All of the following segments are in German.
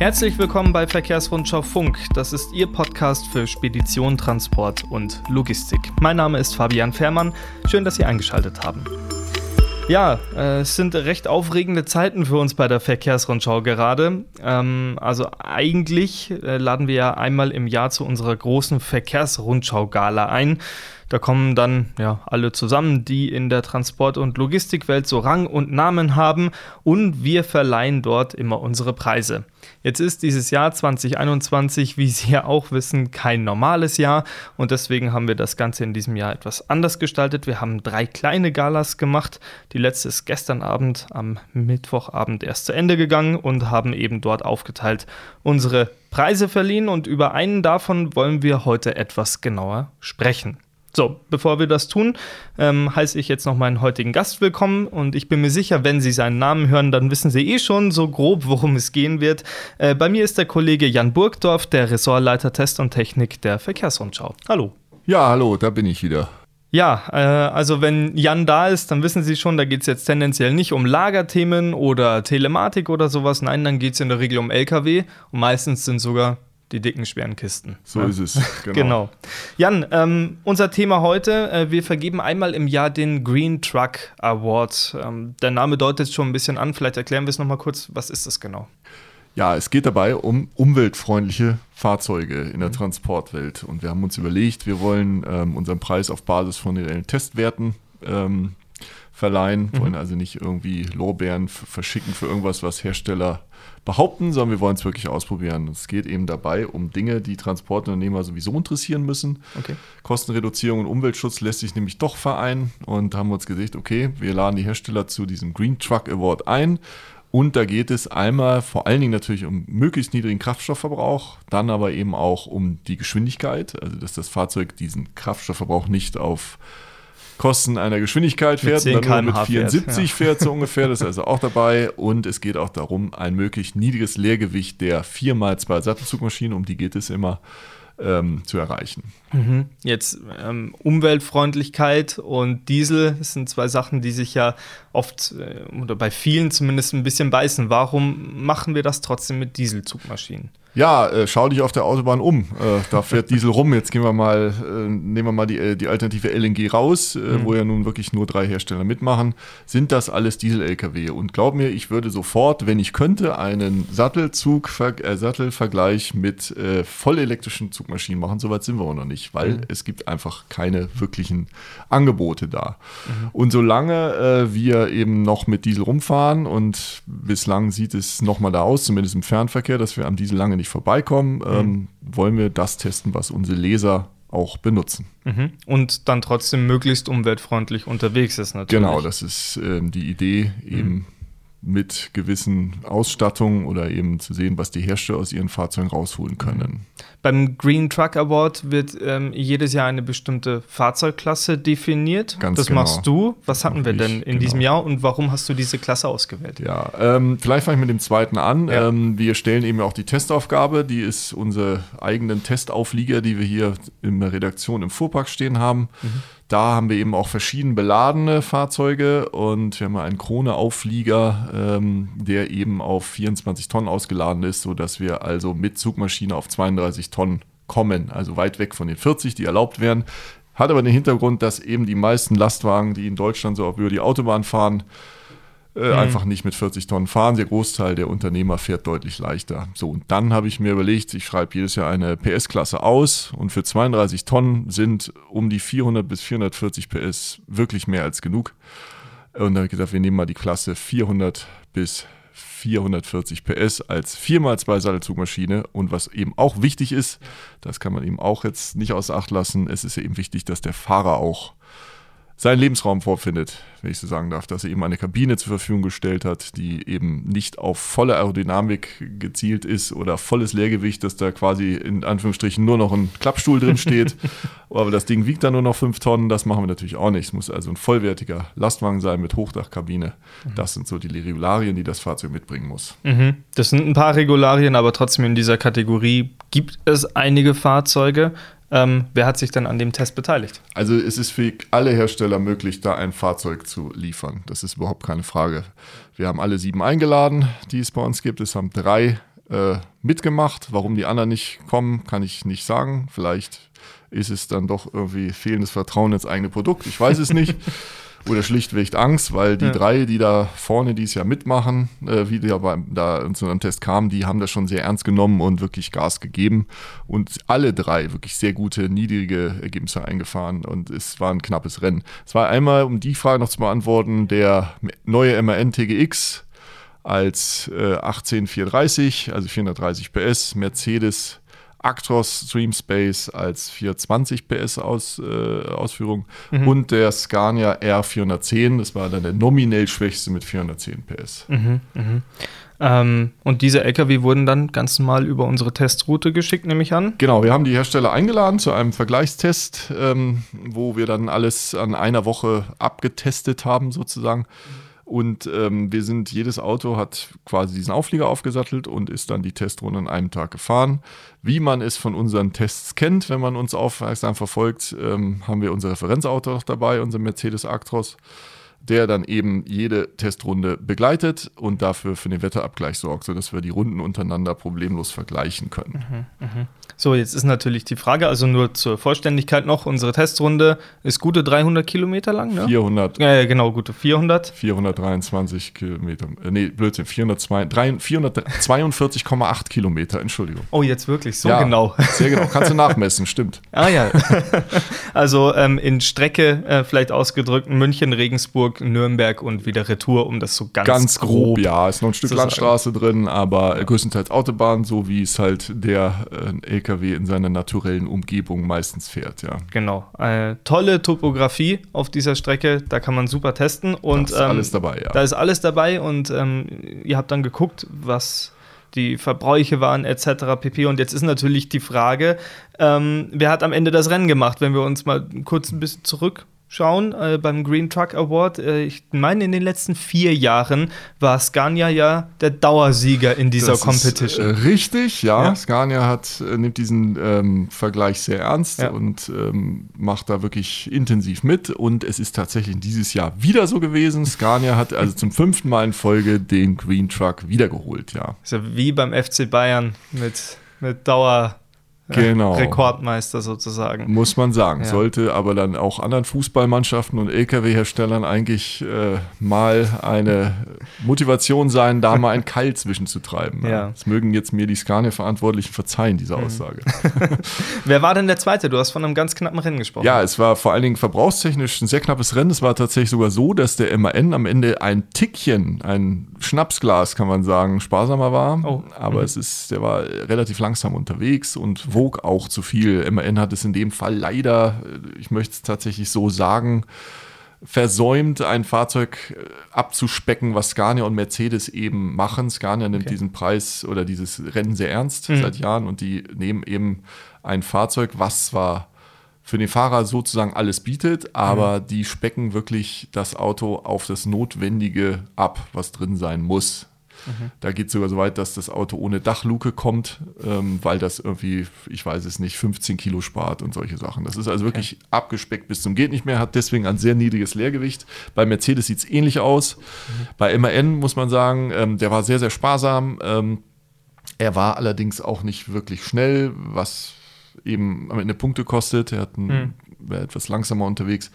Herzlich willkommen bei Verkehrsrundschau Funk. Das ist Ihr Podcast für Spedition, Transport und Logistik. Mein Name ist Fabian Fährmann. Schön, dass Sie eingeschaltet haben. Ja, äh, es sind recht aufregende Zeiten für uns bei der Verkehrsrundschau gerade. Ähm, also eigentlich äh, laden wir ja einmal im Jahr zu unserer großen Verkehrsrundschau-Gala ein. Da kommen dann ja alle zusammen, die in der Transport- und Logistikwelt so Rang und Namen haben und wir verleihen dort immer unsere Preise. Jetzt ist dieses Jahr 2021, wie Sie ja auch wissen, kein normales Jahr und deswegen haben wir das Ganze in diesem Jahr etwas anders gestaltet. Wir haben drei kleine Galas gemacht. Die letzte ist gestern Abend am Mittwochabend erst zu Ende gegangen und haben eben dort aufgeteilt unsere Preise verliehen und über einen davon wollen wir heute etwas genauer sprechen. So, bevor wir das tun, ähm, heiße ich jetzt noch meinen heutigen Gast willkommen und ich bin mir sicher, wenn Sie seinen Namen hören, dann wissen Sie eh schon so grob, worum es gehen wird. Äh, bei mir ist der Kollege Jan Burgdorf, der Ressortleiter Test und Technik der Verkehrsrundschau. Hallo. Ja, hallo, da bin ich wieder. Ja, äh, also wenn Jan da ist, dann wissen Sie schon, da geht es jetzt tendenziell nicht um Lagerthemen oder Telematik oder sowas. Nein, dann geht es in der Regel um Lkw und meistens sind sogar die dicken, schweren Kisten. So ja? ist es. Genau. genau. Jan, ähm, unser Thema heute, äh, wir vergeben einmal im Jahr den Green Truck Award. Ähm, der Name deutet schon ein bisschen an, vielleicht erklären wir es nochmal kurz, was ist das genau? Ja, es geht dabei um umweltfreundliche Fahrzeuge in der mhm. Transportwelt. Und wir haben uns überlegt, wir wollen ähm, unseren Preis auf Basis von reellen Testwerten ähm, verleihen, mhm. wollen also nicht irgendwie Lorbeeren verschicken für irgendwas, was Hersteller behaupten, sondern wir wollen es wirklich ausprobieren. Es geht eben dabei um Dinge, die Transportunternehmer sowieso interessieren müssen. Okay. Kostenreduzierung und Umweltschutz lässt sich nämlich doch vereinen und haben uns gesagt, okay, wir laden die Hersteller zu diesem Green Truck Award ein. Und da geht es einmal vor allen Dingen natürlich um möglichst niedrigen Kraftstoffverbrauch, dann aber eben auch um die Geschwindigkeit, also dass das Fahrzeug diesen Kraftstoffverbrauch nicht auf Kosten einer Geschwindigkeit fährt, mit dann nur mit 74 fährt, ja. fährt so ungefähr, das ist also auch dabei. Und es geht auch darum, ein möglichst niedriges Leergewicht der 4x2 Sattelzugmaschinen, um die geht es immer, ähm, zu erreichen. Mhm. Jetzt ähm, Umweltfreundlichkeit und Diesel sind zwei Sachen, die sich ja oft äh, oder bei vielen zumindest ein bisschen beißen. Warum machen wir das trotzdem mit Dieselzugmaschinen? Ja, äh, schau dich auf der Autobahn um. Äh, da fährt Diesel rum. Jetzt gehen wir mal, äh, nehmen wir mal die, äh, die Alternative LNG raus, äh, mhm. wo ja nun wirklich nur drei Hersteller mitmachen. Sind das alles Diesel-LKW? Und glaub mir, ich würde sofort, wenn ich könnte, einen Sattelzug, Sattelvergleich mit vollelektrischen Zugmaschinen machen. Soweit sind wir auch noch nicht, weil mhm. es gibt einfach keine wirklichen Angebote da. Mhm. Und solange wir eben noch mit Diesel rumfahren und bislang sieht es nochmal da aus, zumindest im Fernverkehr, dass wir am Diesel lange nicht vorbeikommen, mhm. ähm, wollen wir das testen, was unsere Leser auch benutzen. Mhm. Und dann trotzdem möglichst umweltfreundlich unterwegs ist natürlich. Genau, das ist ähm, die Idee, eben mhm mit gewissen Ausstattungen oder eben zu sehen, was die Hersteller aus ihren Fahrzeugen rausholen können. Beim Green Truck Award wird ähm, jedes Jahr eine bestimmte Fahrzeugklasse definiert. Ganz das genau. machst du. Was hatten wir denn in genau. diesem Jahr und warum hast du diese Klasse ausgewählt? Ja, ähm, vielleicht fange ich mit dem zweiten an. Ja. Ähm, wir stellen eben auch die Testaufgabe, die ist unsere eigenen Testauflieger, die wir hier in der Redaktion im Fuhrpark stehen haben. Mhm da haben wir eben auch verschieden beladene Fahrzeuge und wir haben einen Krone-Auflieger, ähm, der eben auf 24 Tonnen ausgeladen ist, sodass wir also mit Zugmaschine auf 32 Tonnen kommen, also weit weg von den 40, die erlaubt wären. Hat aber den Hintergrund, dass eben die meisten Lastwagen, die in Deutschland so über die Autobahn fahren, äh, mhm. einfach nicht mit 40 Tonnen fahren. Der Großteil der Unternehmer fährt deutlich leichter. So, und dann habe ich mir überlegt, ich schreibe jedes Jahr eine PS-Klasse aus und für 32 Tonnen sind um die 400 bis 440 PS wirklich mehr als genug. Und dann habe ich gesagt, wir nehmen mal die Klasse 400 bis 440 PS als 4x2 Sattelzugmaschine. Und was eben auch wichtig ist, das kann man eben auch jetzt nicht außer Acht lassen, es ist eben wichtig, dass der Fahrer auch seinen Lebensraum vorfindet, wenn ich so sagen darf, dass er eben eine Kabine zur Verfügung gestellt hat, die eben nicht auf volle Aerodynamik gezielt ist oder volles Leergewicht, dass da quasi in Anführungsstrichen nur noch ein Klappstuhl drin steht, aber das Ding wiegt dann nur noch fünf Tonnen, das machen wir natürlich auch nicht. Es muss also ein vollwertiger Lastwagen sein mit Hochdachkabine. Mhm. Das sind so die Regularien, die das Fahrzeug mitbringen muss. Mhm. Das sind ein paar Regularien, aber trotzdem in dieser Kategorie gibt es einige Fahrzeuge. Ähm, wer hat sich dann an dem Test beteiligt? Also es ist für alle Hersteller möglich, da ein Fahrzeug zu liefern. Das ist überhaupt keine Frage. Wir haben alle sieben eingeladen, die es bei uns gibt. Es haben drei äh, mitgemacht. Warum die anderen nicht kommen, kann ich nicht sagen. Vielleicht ist es dann doch irgendwie fehlendes Vertrauen ins eigene Produkt. Ich weiß es nicht. Oder schlichtweg Angst, weil die ja. drei, die da vorne dieses Jahr mitmachen, äh, wie die aber da zu einem Test kamen, die haben das schon sehr ernst genommen und wirklich Gas gegeben. Und alle drei wirklich sehr gute, niedrige Ergebnisse eingefahren und es war ein knappes Rennen. Es war einmal, um die Frage noch zu beantworten, der neue MAN TGX als äh, 18430, also 430 PS, Mercedes Actros Stream Space als 420 PS Aus, äh, Ausführung mhm. und der Scania R410, das war dann der nominell schwächste mit 410 PS. Mhm, mh. ähm, und diese LKW wurden dann ganz normal über unsere Testroute geschickt, nehme ich an? Genau, wir haben die Hersteller eingeladen zu einem Vergleichstest, ähm, wo wir dann alles an einer Woche abgetestet haben, sozusagen. Mhm und ähm, wir sind, jedes Auto hat quasi diesen Auflieger aufgesattelt und ist dann die Testrunde an einem Tag gefahren. Wie man es von unseren Tests kennt, wenn man uns aufmerksam verfolgt, ähm, haben wir unser Referenzauto noch dabei, unser Mercedes Actros der dann eben jede Testrunde begleitet und dafür für den Wetterabgleich sorgt, sodass wir die Runden untereinander problemlos vergleichen können. Mhm, mh. So, jetzt ist natürlich die Frage, also nur zur Vollständigkeit noch, unsere Testrunde ist gute 300 Kilometer lang, ne? 400. Ja, genau, gute 400. 423 Kilometer, äh, nee, Blödsinn, 442,8 Kilometer, Entschuldigung. Oh, jetzt wirklich, so ja, genau. Sehr genau, kannst du nachmessen, stimmt. Ah ja, also ähm, in Strecke äh, vielleicht ausgedrückt München, Regensburg, Hamburg, Nürnberg und wieder Retour, um das so ganz, ganz grob. Ja, ist noch ein Stück Landstraße drin, aber ja. größtenteils Autobahn, so wie es halt der äh, LKW in seiner naturellen Umgebung meistens fährt, ja. Genau. Eine tolle Topografie auf dieser Strecke, da kann man super testen. Und, da ist ähm, alles dabei, ja. Da ist alles dabei und ähm, ihr habt dann geguckt, was die Verbräuche waren etc. pp. Und jetzt ist natürlich die Frage, ähm, wer hat am Ende das Rennen gemacht, wenn wir uns mal kurz ein bisschen zurück schauen äh, beim Green Truck Award. Äh, ich meine, in den letzten vier Jahren war Scania ja der Dauersieger in dieser das Competition. Ist, äh, richtig, ja. ja. Scania hat, äh, nimmt diesen ähm, Vergleich sehr ernst ja. und ähm, macht da wirklich intensiv mit. Und es ist tatsächlich dieses Jahr wieder so gewesen. Scania hat also zum fünften Mal in Folge den Green Truck wiedergeholt, ja. Ist ja wie beim FC Bayern mit, mit Dauer genau. Rekordmeister sozusagen. Muss man sagen. Ja. Sollte aber dann auch anderen Fußballmannschaften und Lkw-Herstellern eigentlich äh, mal eine Motivation sein, da mal ein Keil zwischenzutreiben. Ja. Das mögen jetzt mir die Scania-Verantwortlichen verzeihen, diese mhm. Aussage. Wer war denn der Zweite? Du hast von einem ganz knappen Rennen gesprochen. Ja, es war vor allen Dingen verbrauchstechnisch ein sehr knappes Rennen. Es war tatsächlich sogar so, dass der MAN am Ende ein Tickchen, ein Schnapsglas, kann man sagen, sparsamer war. Oh. Aber mhm. es ist, der war relativ langsam unterwegs und wo wog auch zu viel. MAN hat es in dem Fall leider, ich möchte es tatsächlich so sagen, versäumt, ein Fahrzeug äh, abzuspecken, was Scania und Mercedes eben machen. Scania nimmt okay. diesen Preis oder dieses Rennen sehr ernst mhm. seit Jahren und die nehmen eben ein Fahrzeug, was zwar für den Fahrer sozusagen alles bietet, aber mhm. die specken wirklich das Auto auf das Notwendige ab, was drin sein muss. Da geht es sogar so weit, dass das Auto ohne Dachluke kommt, ähm, weil das irgendwie, ich weiß es nicht, 15 Kilo spart und solche Sachen. Das ist also wirklich okay. abgespeckt bis zum geht nicht mehr, hat deswegen ein sehr niedriges Leergewicht. Bei Mercedes sieht es ähnlich aus. Mhm. Bei MAN muss man sagen, ähm, der war sehr, sehr sparsam. Ähm, er war allerdings auch nicht wirklich schnell, was eben am Ende Punkte kostet. Er hat ein, mhm. war etwas langsamer unterwegs.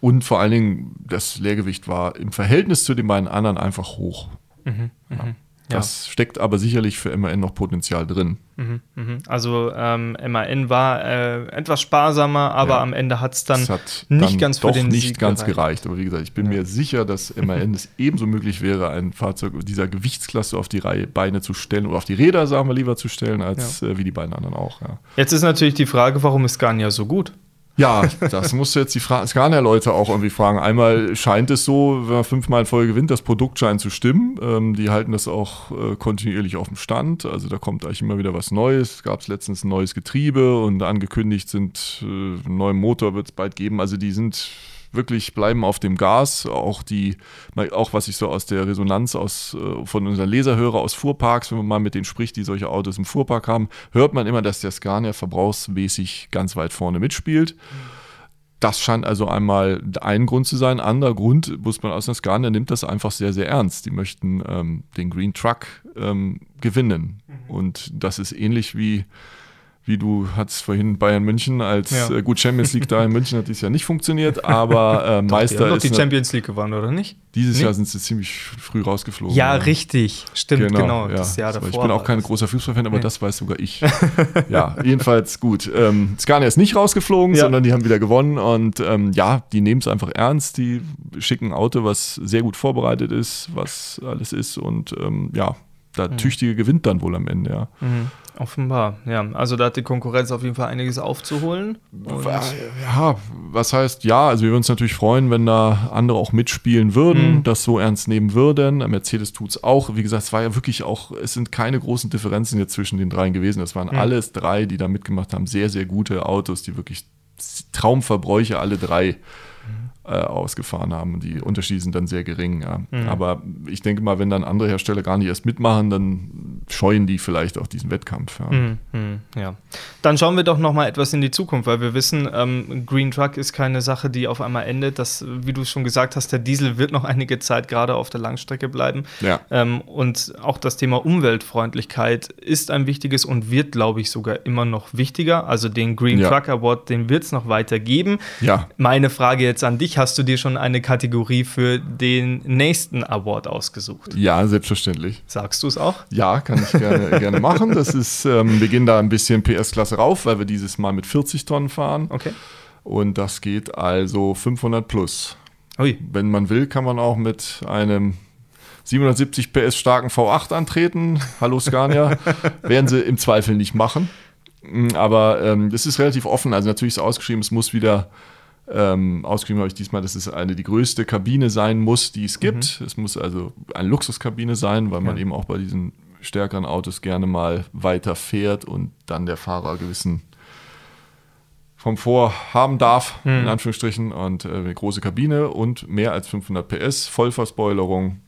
Und vor allen Dingen, das Leergewicht war im Verhältnis zu den beiden anderen einfach hoch. Mhm, ja. Mhm. Das ja. steckt aber sicherlich für MAN noch Potenzial drin. Mhm, mh. Also ähm, MAN war äh, etwas sparsamer, aber ja. am Ende hat's dann hat nicht dann ganz für den nicht Sieg ganz gereicht. gereicht. Aber wie gesagt, ich bin ja. mir sicher, dass MAN es ebenso möglich wäre, ein Fahrzeug dieser Gewichtsklasse auf die Reihe Beine zu stellen oder auf die Räder, sagen wir lieber, zu stellen, als äh, wie die beiden anderen auch. Jetzt ist natürlich die Frage, warum ist Scania so gut? Ja, das musst du jetzt die Scania-Leute auch irgendwie fragen. Einmal scheint es so, wenn man fünfmal in Folge gewinnt, das Produkt scheint zu stimmen. Ähm, die halten das auch äh, kontinuierlich auf dem Stand. Also da kommt eigentlich immer wieder was Neues. Gab es letztens ein neues Getriebe und angekündigt sind, äh, einen neuen Motor wird es bald geben. Also die sind wirklich bleiben auf dem Gas. Auch die, auch was ich so aus der Resonanz aus, äh, von unseren Leser höre aus Fuhrparks, wenn man mal mit denen spricht, die solche Autos im Fuhrpark haben, hört man immer, dass der Scania verbrauchsmäßig ganz weit vorne mitspielt. das scheint also einmal ein Grund zu sein. Anderer Grund, muss man aus der Scania nimmt das einfach sehr, sehr ernst. Die möchten ähm, den Green Truck ähm, gewinnen. Mhm. Und das ist ähnlich wie wie du hattest vorhin Bayern München als ja. äh, gut Champions League da in München hat dies ja nicht funktioniert, aber äh, Doch, Meister die haben ist die Champions League gewonnen oder nicht? Dieses nee? Jahr sind sie ziemlich früh rausgeflogen. Ja, ja. richtig, stimmt genau. genau ja. das Jahr davor. Ich bin auch kein großer Fußballfan, aber nee. das weiß sogar ich. ja, jedenfalls gut. Ähm, Scania ist nicht rausgeflogen, sondern die haben wieder gewonnen und ähm, ja, die nehmen es einfach ernst. Die schicken ein Auto, was sehr gut vorbereitet ist, was alles ist und ähm, ja, der mhm. Tüchtige gewinnt dann wohl am Ende, ja. Mhm. Offenbar, ja. Also da hat die Konkurrenz auf jeden Fall einiges aufzuholen. ja, was heißt ja? Also wir würden uns natürlich freuen, wenn da andere auch mitspielen würden, mhm. das so ernst nehmen würden. Mercedes tut es auch. Wie gesagt, es war ja wirklich auch, es sind keine großen Differenzen jetzt zwischen den dreien gewesen. Es waren mhm. alles drei, die da mitgemacht haben. Sehr, sehr gute Autos, die wirklich Traumverbräuche alle drei ausgefahren haben. Die Unterschiede sind dann sehr gering. Ja. Mhm. Aber ich denke mal, wenn dann andere Hersteller gar nicht erst mitmachen, dann scheuen die vielleicht auch diesen Wettkampf. Ja. Mhm. mhm ja. Dann schauen wir doch noch mal etwas in die Zukunft, weil wir wissen, ähm, Green Truck ist keine Sache, die auf einmal endet. Das, wie du schon gesagt hast, der Diesel wird noch einige Zeit gerade auf der Langstrecke bleiben. Ja. Ähm, und auch das Thema Umweltfreundlichkeit ist ein wichtiges und wird, glaube ich, sogar immer noch wichtiger. Also den Green. Truck Award, den wird es noch weiter geben. Ja. Meine Frage jetzt an dich hast du dir schon eine Kategorie für den nächsten Award ausgesucht? Ja, selbstverständlich. Sagst du es auch? Ja, kann ich gerne, gerne machen. Das ist, ähm, wir gehen da ein bisschen PS-Klasse rauf, weil wir dieses Mal mit 40 Tonnen fahren. Okay. Und das geht also 500 plus. Ui. Wenn man will, kann man auch mit einem 770 PS starken V8 antreten. Hallo Scania. Werden sie im Zweifel nicht machen. Aber ähm, das ist relativ offen. Also natürlich ist ausgeschrieben, es muss wieder ähm, ausgeschrieben habe ich diesmal, dass es eine die größte Kabine sein muss, die es gibt. Mhm. Es muss also eine Luxuskabine sein, weil man eben auch bei diesen stärkeren Autos gerne mal weiter fährt und dann der Fahrer gewissen Komfort haben darf, mhm. in Anführungsstrichen, und äh, eine große Kabine und mehr als 500 PS, Vollverspoilerung.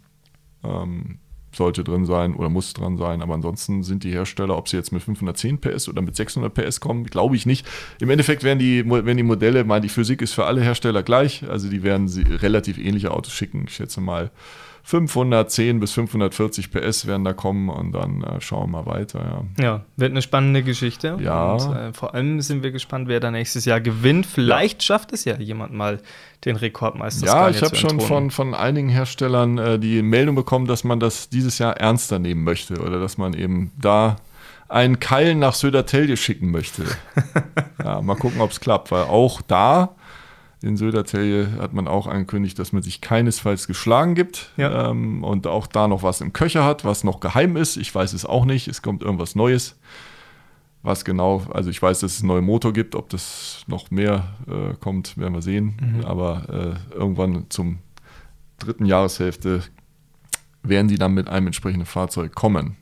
Ähm, sollte drin sein oder muss drin sein. Aber ansonsten sind die Hersteller, ob sie jetzt mit 510 PS oder mit 600 PS kommen, glaube ich nicht. Im Endeffekt werden die, werden die Modelle, mal die Physik ist für alle Hersteller gleich. Also die werden sie relativ ähnliche Autos schicken. Ich schätze mal 510 bis 540 PS werden da kommen und dann äh, schauen wir mal weiter. Ja. ja, wird eine spannende Geschichte. Ja. Und, äh, vor allem sind wir gespannt, wer da nächstes Jahr gewinnt. Vielleicht ja. schafft es ja jemand mal den Rekordmeister. Ja, ich habe schon von, von einigen Herstellern äh, die Meldung bekommen, dass man das dieses Jahr ernster nehmen möchte oder dass man eben da einen Keil nach Södertälje schicken möchte. ja, mal gucken, ob es klappt, weil auch da in Södertälje hat man auch angekündigt, dass man sich keinesfalls geschlagen gibt ja. ähm, und auch da noch was im Köcher hat, was noch geheim ist. Ich weiß es auch nicht. Es kommt irgendwas Neues. Was genau, also ich weiß, dass es einen neuen Motor gibt. Ob das noch mehr äh, kommt, werden wir sehen. Mhm. Aber äh, irgendwann zum dritten Jahreshälfte werden die dann mit einem entsprechenden Fahrzeug kommen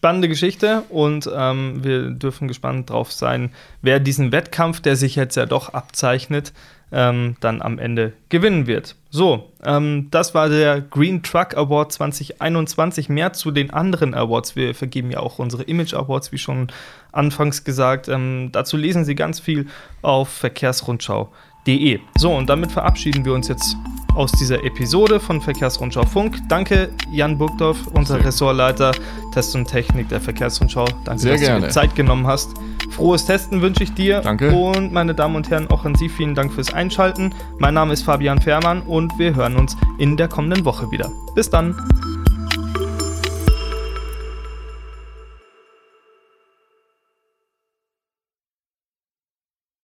spannende Geschichte und ähm, wir dürfen gespannt drauf sein, wer diesen Wettkampf, der sich jetzt ja doch abzeichnet, ähm, dann am Ende gewinnen wird. So, ähm, das war der Green Truck Award 2021. Mehr zu den anderen Awards. Wir vergeben ja auch unsere Image Awards, wie schon anfangs gesagt. Ähm, dazu lesen Sie ganz viel auf verkehrsrundschau.de. So, und damit verabschieden wir uns jetzt aus dieser Episode von Verkehrsrundschau Funk. Danke, Jan Burgdorf, unser Sehr. Ressortleiter Test und Technik der Verkehrsrundschau. Danke, Sehr dass gerne. du dir Zeit genommen hast. Frohes Testen wünsche ich dir. Danke. Und meine Damen und Herren, auch an Sie vielen Dank fürs Einschalten. Mein Name ist Fabian Fährmann und wir hören uns in der kommenden Woche wieder. Bis dann.